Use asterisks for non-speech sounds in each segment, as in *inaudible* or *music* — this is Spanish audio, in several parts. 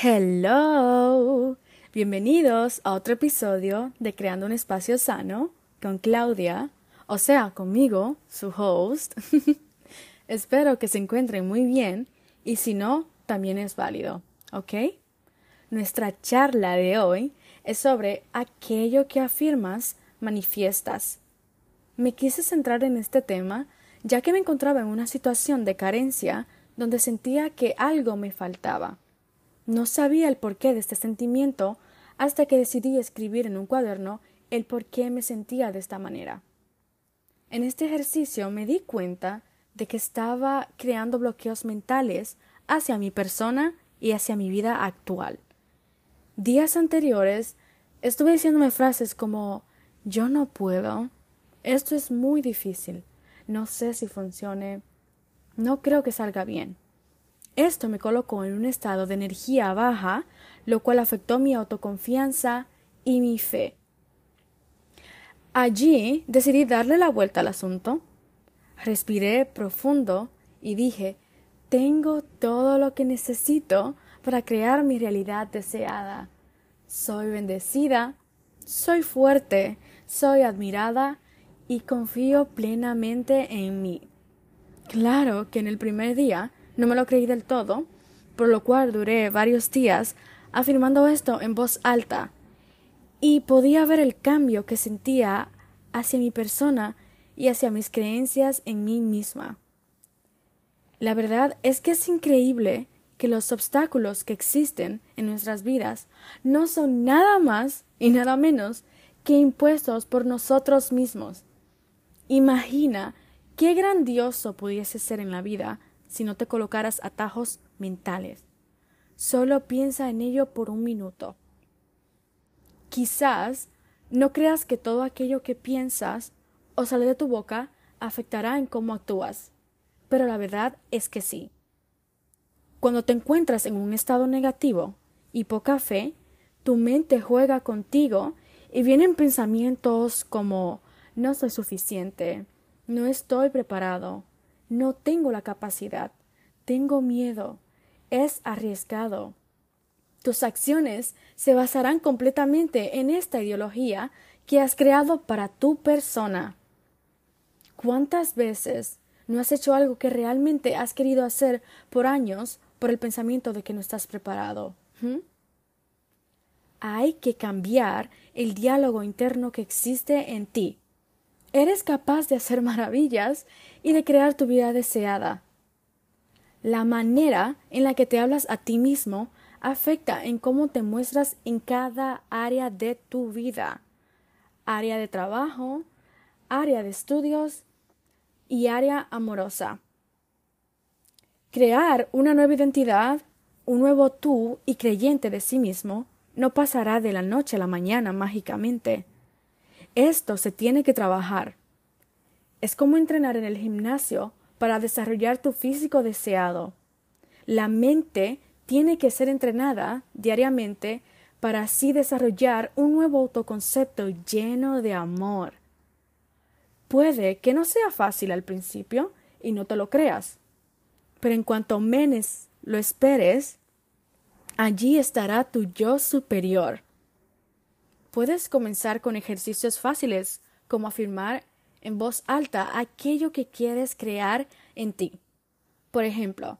Hello. Bienvenidos a otro episodio de Creando un Espacio Sano con Claudia, o sea, conmigo, su host. *laughs* Espero que se encuentren muy bien y si no, también es válido, ¿ok? Nuestra charla de hoy es sobre aquello que afirmas, manifiestas. Me quise centrar en este tema ya que me encontraba en una situación de carencia donde sentía que algo me faltaba. No sabía el porqué de este sentimiento hasta que decidí escribir en un cuaderno el por qué me sentía de esta manera. En este ejercicio me di cuenta de que estaba creando bloqueos mentales hacia mi persona y hacia mi vida actual. Días anteriores estuve diciéndome frases como yo no puedo, esto es muy difícil, no sé si funcione, no creo que salga bien. Esto me colocó en un estado de energía baja, lo cual afectó mi autoconfianza y mi fe. Allí decidí darle la vuelta al asunto. Respiré profundo y dije tengo todo lo que necesito para crear mi realidad deseada. Soy bendecida, soy fuerte, soy admirada y confío plenamente en mí. Claro que en el primer día no me lo creí del todo, por lo cual duré varios días afirmando esto en voz alta, y podía ver el cambio que sentía hacia mi persona y hacia mis creencias en mí misma. La verdad es que es increíble que los obstáculos que existen en nuestras vidas no son nada más y nada menos que impuestos por nosotros mismos. Imagina qué grandioso pudiese ser en la vida si no te colocaras atajos mentales. Solo piensa en ello por un minuto. Quizás no creas que todo aquello que piensas o sale de tu boca afectará en cómo actúas, pero la verdad es que sí. Cuando te encuentras en un estado negativo y poca fe, tu mente juega contigo y vienen pensamientos como no soy suficiente, no estoy preparado, no tengo la capacidad, tengo miedo, es arriesgado. Tus acciones se basarán completamente en esta ideología que has creado para tu persona. ¿Cuántas veces no has hecho algo que realmente has querido hacer por años por el pensamiento de que no estás preparado? ¿Mm? Hay que cambiar el diálogo interno que existe en ti. Eres capaz de hacer maravillas y de crear tu vida deseada. La manera en la que te hablas a ti mismo afecta en cómo te muestras en cada área de tu vida. Área de trabajo, área de estudios y área amorosa. Crear una nueva identidad, un nuevo tú y creyente de sí mismo no pasará de la noche a la mañana mágicamente. Esto se tiene que trabajar. Es como entrenar en el gimnasio para desarrollar tu físico deseado. La mente tiene que ser entrenada diariamente para así desarrollar un nuevo autoconcepto lleno de amor. Puede que no sea fácil al principio y no te lo creas, pero en cuanto menos lo esperes, allí estará tu yo superior. Puedes comenzar con ejercicios fáciles como afirmar en voz alta aquello que quieres crear en ti. Por ejemplo,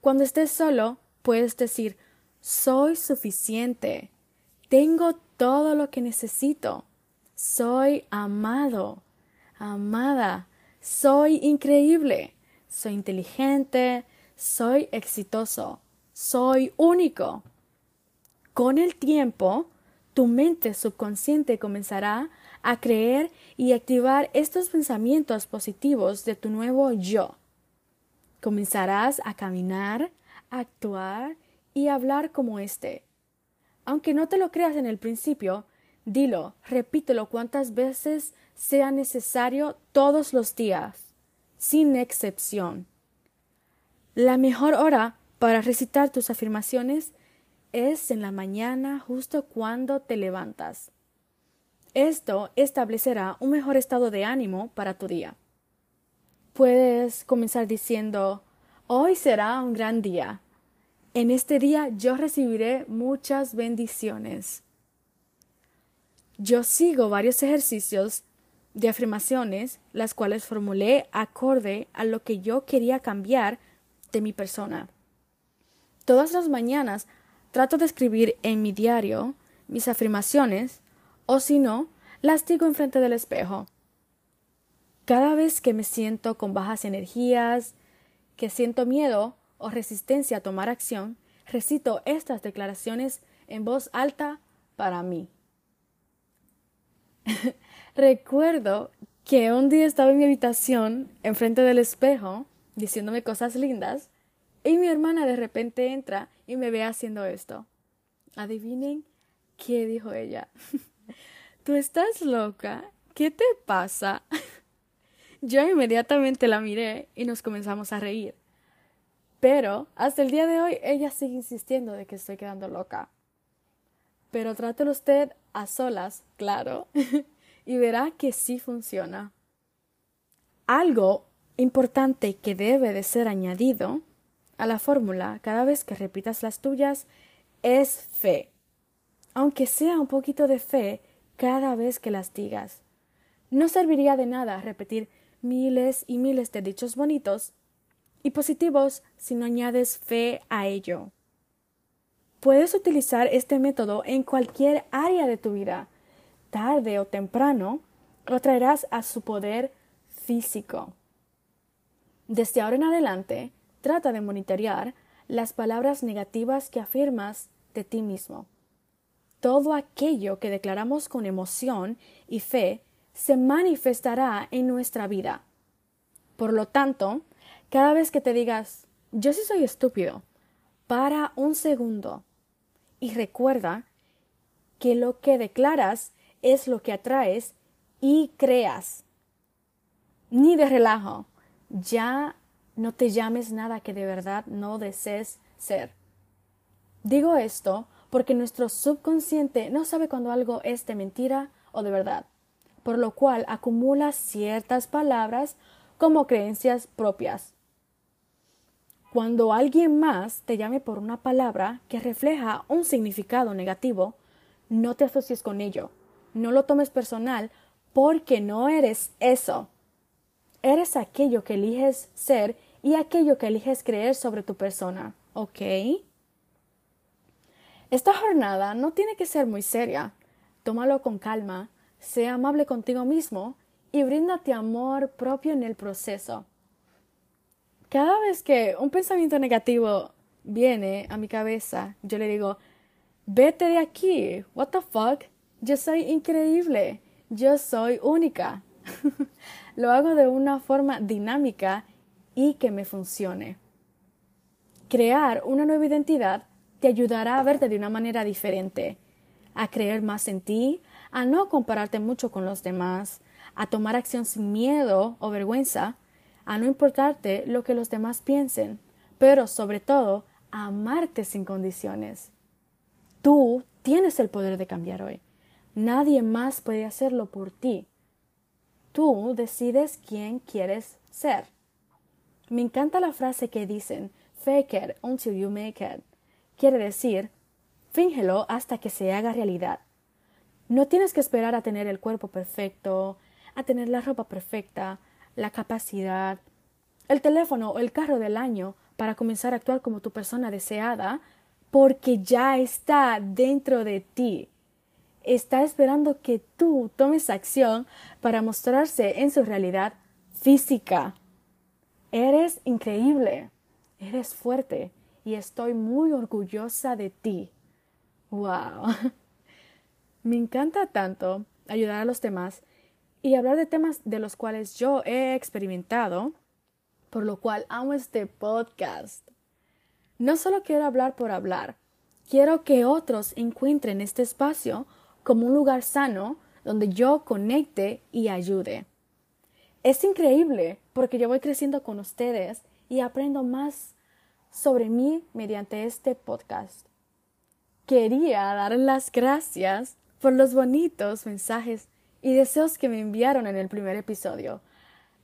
cuando estés solo, puedes decir soy suficiente, tengo todo lo que necesito, soy amado, amada, soy increíble, soy inteligente, soy exitoso, soy único. Con el tiempo, tu mente subconsciente comenzará a creer y activar estos pensamientos positivos de tu nuevo yo. Comenzarás a caminar, actuar y hablar como éste. Aunque no te lo creas en el principio, dilo, repítelo cuantas veces sea necesario todos los días, sin excepción. La mejor hora para recitar tus afirmaciones es en la mañana justo cuando te levantas. Esto establecerá un mejor estado de ánimo para tu día. Puedes comenzar diciendo Hoy será un gran día. En este día yo recibiré muchas bendiciones. Yo sigo varios ejercicios de afirmaciones, las cuales formulé acorde a lo que yo quería cambiar de mi persona. Todas las mañanas trato de escribir en mi diario mis afirmaciones, o si no, las digo enfrente del espejo. Cada vez que me siento con bajas energías, que siento miedo o resistencia a tomar acción, recito estas declaraciones en voz alta para mí. *laughs* Recuerdo que un día estaba en mi habitación, enfrente del espejo, diciéndome cosas lindas, y mi hermana de repente entra y me ve haciendo esto. Adivinen qué dijo ella. *laughs* ¿Tú estás loca? ¿Qué te pasa? *laughs* Yo inmediatamente la miré y nos comenzamos a reír. Pero hasta el día de hoy ella sigue insistiendo de que estoy quedando loca. Pero trátelo usted a solas, claro, *laughs* y verá que sí funciona. Algo importante que debe de ser añadido a la fórmula cada vez que repitas las tuyas es fe. Aunque sea un poquito de fe cada vez que las digas. No serviría de nada repetir miles y miles de dichos bonitos y positivos si no añades fe a ello. Puedes utilizar este método en cualquier área de tu vida. Tarde o temprano, lo traerás a su poder físico. Desde ahora en adelante, trata de monitorear las palabras negativas que afirmas de ti mismo. Todo aquello que declaramos con emoción y fe se manifestará en nuestra vida. Por lo tanto, cada vez que te digas, yo sí soy estúpido, para un segundo y recuerda que lo que declaras es lo que atraes y creas. Ni de relajo, ya no te llames nada que de verdad no desees ser. Digo esto porque nuestro subconsciente no sabe cuando algo es de mentira o de verdad, por lo cual acumula ciertas palabras como creencias propias. Cuando alguien más te llame por una palabra que refleja un significado negativo, no te asocies con ello. No lo tomes personal porque no eres eso. Eres aquello que eliges ser y aquello que eliges creer sobre tu persona. ¿Ok? Esta jornada no tiene que ser muy seria. Tómalo con calma, sea amable contigo mismo y bríndate amor propio en el proceso. Cada vez que un pensamiento negativo viene a mi cabeza, yo le digo, vete de aquí, what the fuck, yo soy increíble, yo soy única. *laughs* Lo hago de una forma dinámica y que me funcione. Crear una nueva identidad te ayudará a verte de una manera diferente, a creer más en ti, a no compararte mucho con los demás, a tomar acción sin miedo o vergüenza, a no importarte lo que los demás piensen, pero sobre todo a amarte sin condiciones. Tú tienes el poder de cambiar hoy. Nadie más puede hacerlo por ti. Tú decides quién quieres ser. Me encanta la frase que dicen fake it until you make it. Quiere decir, fíngelo hasta que se haga realidad. No tienes que esperar a tener el cuerpo perfecto, a tener la ropa perfecta, la capacidad, el teléfono o el carro del año para comenzar a actuar como tu persona deseada, porque ya está dentro de ti. Está esperando que tú tomes acción para mostrarse en su realidad física. Eres increíble, eres fuerte y estoy muy orgullosa de ti. ¡Wow! *laughs* Me encanta tanto ayudar a los demás y hablar de temas de los cuales yo he experimentado, por lo cual amo este podcast. No solo quiero hablar por hablar, quiero que otros encuentren este espacio como un lugar sano donde yo conecte y ayude. Es increíble porque yo voy creciendo con ustedes y aprendo más sobre mí mediante este podcast. Quería dar las gracias por los bonitos mensajes y deseos que me enviaron en el primer episodio.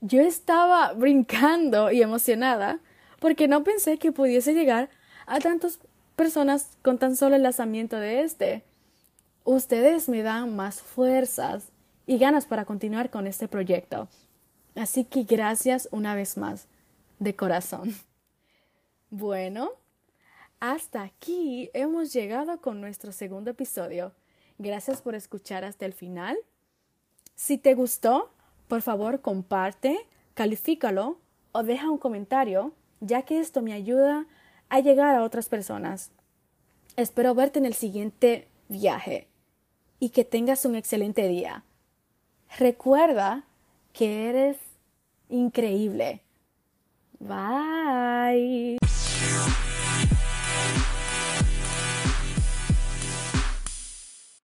Yo estaba brincando y emocionada porque no pensé que pudiese llegar a tantas personas con tan solo el lanzamiento de este. Ustedes me dan más fuerzas y ganas para continuar con este proyecto. Así que gracias una vez más, de corazón. Bueno, hasta aquí hemos llegado con nuestro segundo episodio. Gracias por escuchar hasta el final. Si te gustó, por favor comparte, califícalo o deja un comentario, ya que esto me ayuda a llegar a otras personas. Espero verte en el siguiente viaje y que tengas un excelente día. Recuerda que eres increíble. Bye.